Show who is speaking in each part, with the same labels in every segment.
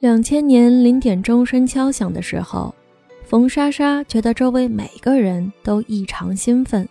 Speaker 1: 两千年零点钟声敲响的时候，冯莎莎觉得周围每个人都异常兴奋。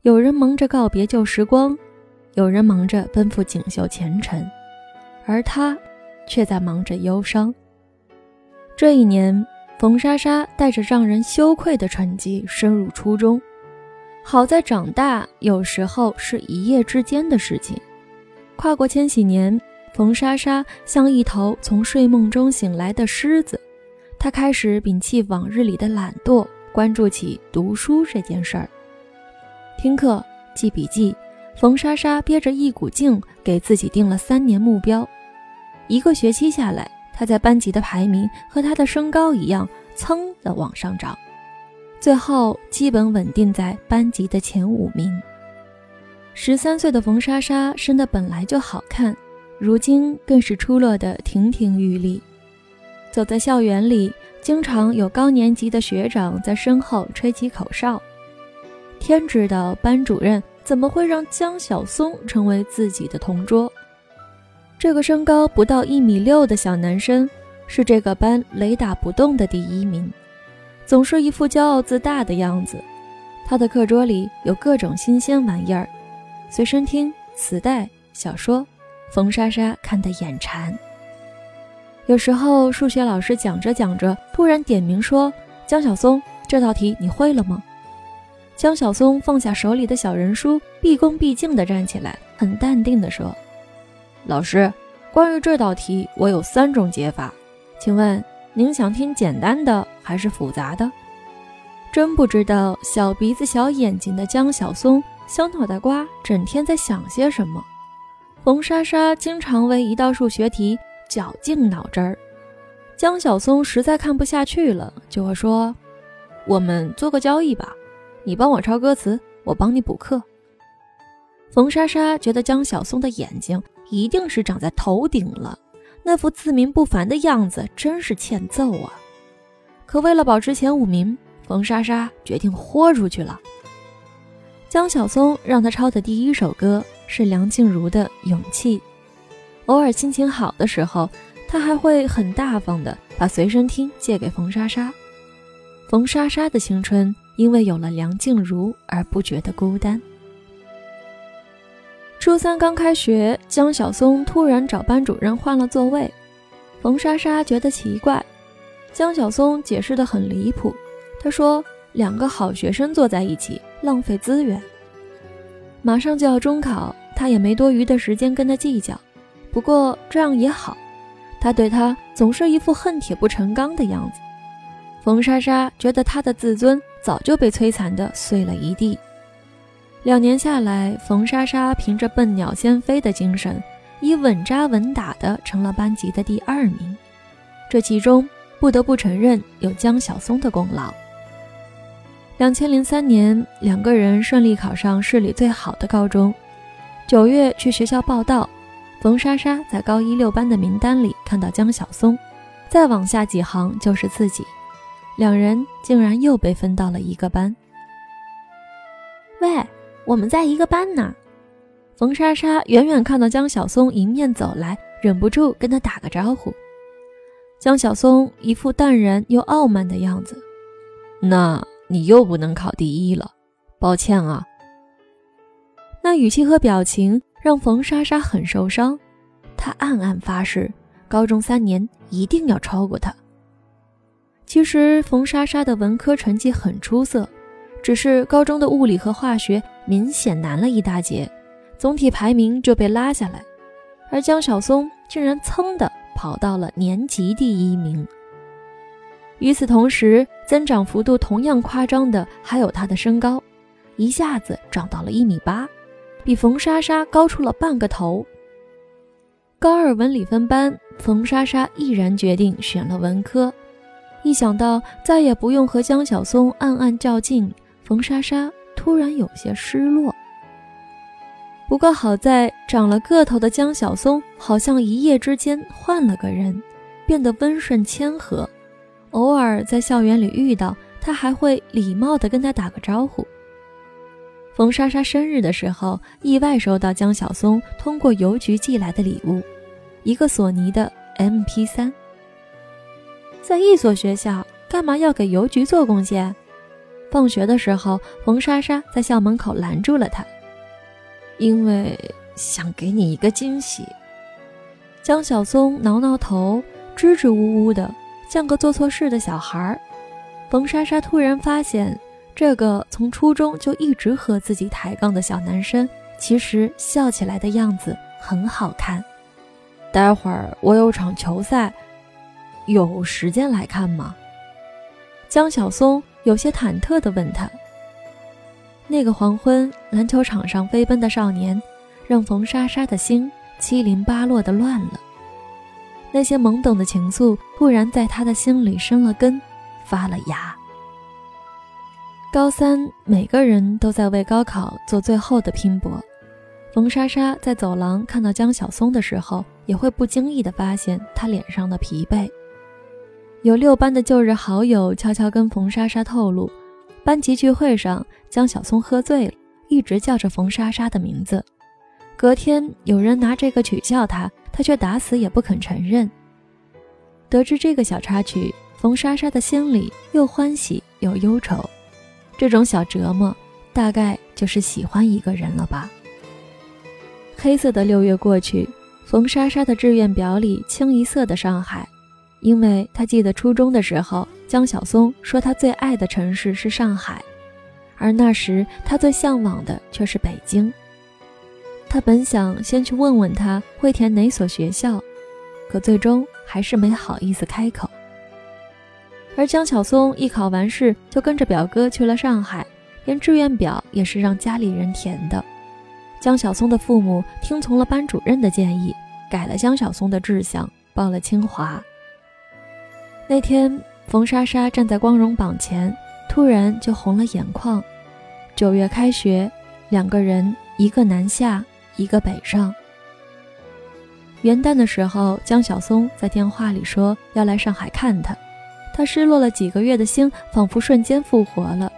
Speaker 1: 有人忙着告别旧时光，有人忙着奔赴锦绣前程，而她却在忙着忧伤。这一年，冯莎莎带着让人羞愧的成绩升入初中。好在长大有时候是一夜之间的事情。跨过千禧年。冯莎莎像一头从睡梦中醒来的狮子，她开始摒弃往日里的懒惰，关注起读书这件事儿。听课、记笔记，冯莎莎憋着一股劲，给自己定了三年目标。一个学期下来，她在班级的排名和她的身高一样，噌的往上涨，最后基本稳定在班级的前五名。十三岁的冯莎莎生的本来就好看。如今更是出落得亭亭玉立，走在校园里，经常有高年级的学长在身后吹起口哨。天知道班主任怎么会让江小松成为自己的同桌。这个身高不到一米六的小男生，是这个班雷打不动的第一名，总是一副骄傲自大的样子。他的课桌里有各种新鲜玩意儿，随身听、磁带、小说。冯莎莎看得眼馋。有时候数学老师讲着讲着，突然点名说：“江小松，这道题你会了吗？”江小松放下手里的小人书，毕恭毕敬地站起来，很淡定地说：“老师，关于这道题，我有三种解法，请问您想听简单的还是复杂的？”真不知道小鼻子小眼睛的江小松小脑袋瓜整天在想些什么。冯莎莎经常为一道数学题绞尽脑汁儿，江小松实在看不下去了，就会说：“我们做个交易吧，你帮我抄歌词，我帮你补课。”冯莎莎觉得江小松的眼睛一定是长在头顶了，那副自命不凡的样子真是欠揍啊！可为了保持前五名，冯莎莎决定豁出去了。江小松让他抄的第一首歌。是梁静茹的勇气。偶尔心情好的时候，他还会很大方的把随身听借给冯莎莎。冯莎莎的青春因为有了梁静茹而不觉得孤单。初三刚开学，江小松突然找班主任换了座位，冯莎莎觉得奇怪。江小松解释的很离谱，他说两个好学生坐在一起浪费资源。马上就要中考，他也没多余的时间跟他计较。不过这样也好，他对他总是一副恨铁不成钢的样子。冯莎莎觉得他的自尊早就被摧残的碎了一地。两年下来，冯莎莎凭着笨鸟先飞的精神，以稳扎稳打的成了班级的第二名。这其中不得不承认有江小松的功劳。两千零三年，两个人顺利考上市里最好的高中。九月去学校报到，冯莎莎在高一六班的名单里看到江小松，再往下几行就是自己，两人竟然又被分到了一个班。喂，我们在一个班呢。冯莎莎远远看到江小松迎面走来，忍不住跟他打个招呼。江小松一副淡然又傲慢的样子，那。你又不能考第一了，抱歉啊。那语气和表情让冯莎莎很受伤，她暗暗发誓，高中三年一定要超过他。其实冯莎莎的文科成绩很出色，只是高中的物理和化学明显难了一大截，总体排名就被拉下来。而江小松竟然噌的跑到了年级第一名。与此同时，增长幅度同样夸张的还有他的身高，一下子长到了一米八，比冯莎莎高出了半个头。高二文理分班，冯莎莎毅然决定选了文科。一想到再也不用和江小松暗暗较劲，冯莎莎突然有些失落。不过好在长了个头的江小松好像一夜之间换了个人，变得温顺谦和。偶尔在校园里遇到他，还会礼貌地跟他打个招呼。冯莎莎生日的时候，意外收到江小松通过邮局寄来的礼物，一个索尼的 MP3。在一所学校，干嘛要给邮局做贡献？放学的时候，冯莎莎在校门口拦住了他，
Speaker 2: 因为想给你一个惊喜。
Speaker 1: 江小松挠挠头，支支吾吾的，像个做错事的小孩儿。冯莎莎突然发现，这个从初中就一直和自己抬杠的小男生，其实笑起来的样子很好看。
Speaker 2: 待会儿我有场球赛，有时间来看吗？
Speaker 1: 江小松。有些忐忑地问他：“那个黄昏，篮球场上飞奔的少年，让冯莎莎的心七零八落的乱了。那些懵懂的情愫，突然在他的心里生了根，发了芽。高三，每个人都在为高考做最后的拼搏。冯莎莎在走廊看到江晓松的时候，也会不经意地发现他脸上的疲惫。”有六班的旧日好友悄悄跟冯莎莎透露，班级聚会上江小松喝醉了，一直叫着冯莎莎的名字。隔天有人拿这个取笑他，他却打死也不肯承认。得知这个小插曲，冯莎莎的心里又欢喜又忧愁。这种小折磨，大概就是喜欢一个人了吧。黑色的六月过去，冯莎莎的志愿表里清一色的上海。因为她记得初中的时候，江晓松说他最爱的城市是上海，而那时他最向往的却是北京。他本想先去问问他会填哪所学校，可最终还是没好意思开口。而江晓松一考完试就跟着表哥去了上海，连志愿表也是让家里人填的。江晓松的父母听从了班主任的建议，改了江晓松的志向，报了清华。那天，冯莎莎站在光荣榜前，突然就红了眼眶。九月开学，两个人，一个南下，一个北上。元旦的时候，江晓松在电话里说要来上海看他，他失落了几个月的心仿佛瞬间复活了。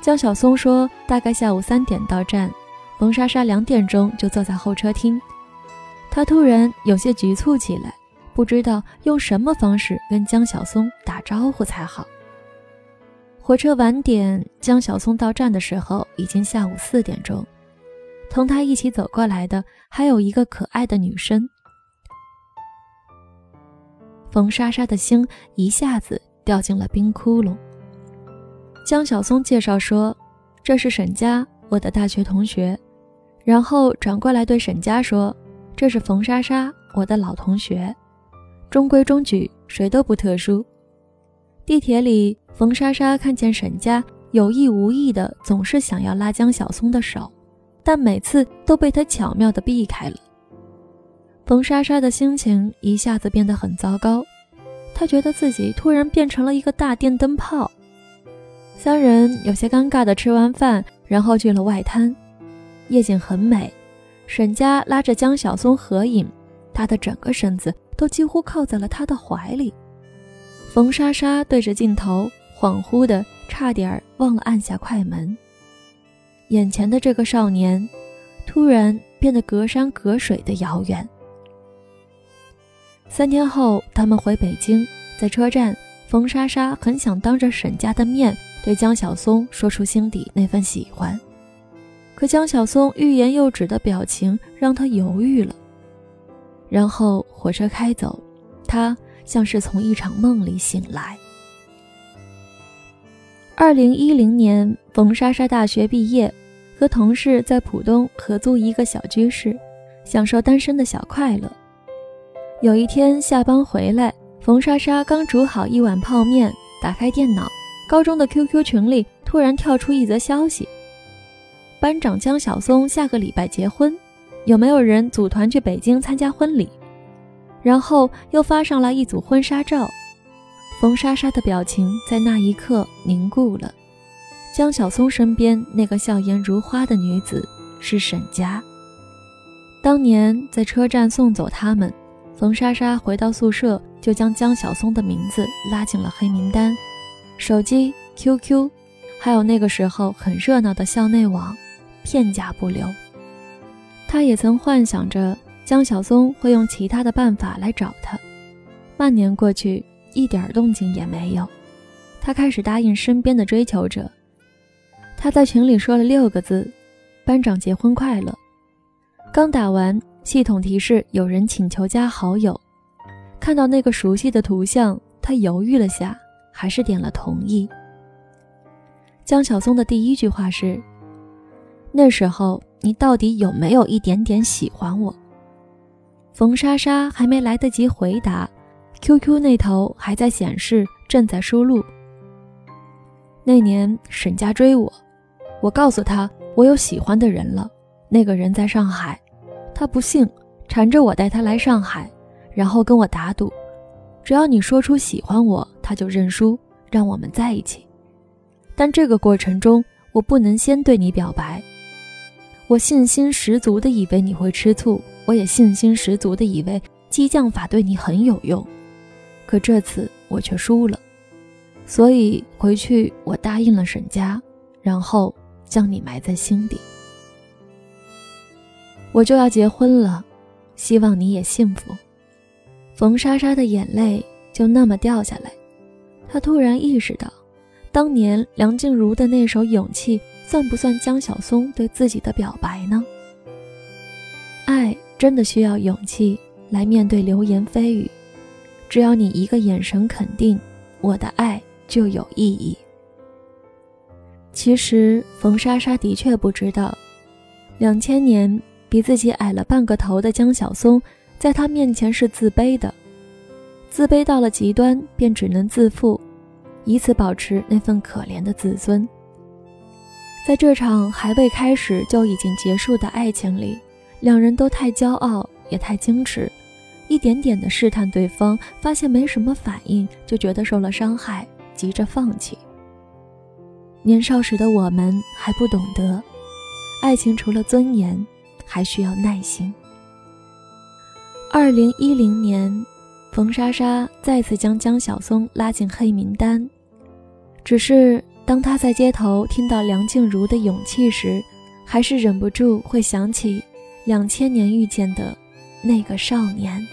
Speaker 1: 江晓松说，大概下午三点到站，冯莎莎两点钟就坐在候车厅，他突然有些局促起来。不知道用什么方式跟江晓松打招呼才好。火车晚点，江晓松到站的时候已经下午四点钟。同他一起走过来的还有一个可爱的女生。冯莎莎的心一下子掉进了冰窟窿。江晓松介绍说：“这是沈佳，我的大学同学。”然后转过来对沈佳说：“这是冯莎莎，我的老同学。”中规中矩，谁都不特殊。地铁里，冯莎莎看见沈佳有意无意的总是想要拉江小松的手，但每次都被他巧妙的避开了。冯莎莎的心情一下子变得很糟糕，她觉得自己突然变成了一个大电灯泡。三人有些尴尬的吃完饭，然后去了外滩，夜景很美。沈佳拉着江小松合影，他的整个身子。都几乎靠在了他的怀里，冯莎莎对着镜头，恍惚的差点忘了按下快门。眼前的这个少年，突然变得隔山隔水的遥远。三天后，他们回北京，在车站，冯莎莎很想当着沈家的面对江晓松说出心底那份喜欢，可江晓松欲言又止的表情让她犹豫了。然后火车开走，他像是从一场梦里醒来。二零一零年，冯莎莎大学毕业，和同事在浦东合租一个小居室，享受单身的小快乐。有一天下班回来，冯莎莎刚煮好一碗泡面，打开电脑，高中的 QQ 群里突然跳出一则消息：班长江晓松下个礼拜结婚。有没有人组团去北京参加婚礼？然后又发上了一组婚纱照。冯莎莎的表情在那一刻凝固了。江晓松身边那个笑颜如花的女子是沈佳。当年在车站送走他们，冯莎莎回到宿舍就将江晓松的名字拉进了黑名单，手机、QQ，还有那个时候很热闹的校内网，片甲不留。他也曾幻想着江晓松会用其他的办法来找他。半年过去，一点动静也没有。他开始答应身边的追求者。他在群里说了六个字：“班长结婚快乐。”刚打完，系统提示有人请求加好友。看到那个熟悉的图像，他犹豫了下，还是点了同意。江小松的第一句话是：“那时候你到底有没有一点点喜欢我？”冯莎莎还没来得及回答，QQ 那头还在显示正在输入。那年沈佳追我，我告诉他我有喜欢的人了，那个人在上海，他不信，缠着我带他来上海，然后跟我打赌，只要你说出喜欢我，他就认输，让我们在一起。但这个过程中，我不能先对你表白，我信心十足的以为你会吃醋，我也信心十足的以为激将法对你很有用，可这次我却输了。所以回去，我答应了沈家，然后将你埋在心底。我就要结婚了，希望你也幸福。冯莎莎的眼泪就那么掉下来，她突然意识到，当年梁静茹的那首《勇气》，算不算江晓松对自己的表白呢？爱真的需要勇气来面对流言蜚语，只要你一个眼神肯定，我的爱。就有意义。其实，冯莎莎的确不知道，两千年比自己矮了半个头的江晓松，在她面前是自卑的，自卑到了极端，便只能自负，以此保持那份可怜的自尊。在这场还未开始就已经结束的爱情里，两人都太骄傲，也太矜持，一点点的试探对方，发现没什么反应，就觉得受了伤害。急着放弃。年少时的我们还不懂得，爱情除了尊严，还需要耐心。二零一零年，冯莎莎再次将江晓松拉进黑名单。只是当她在街头听到梁静茹的《勇气》时，还是忍不住会想起两千年遇见的那个少年。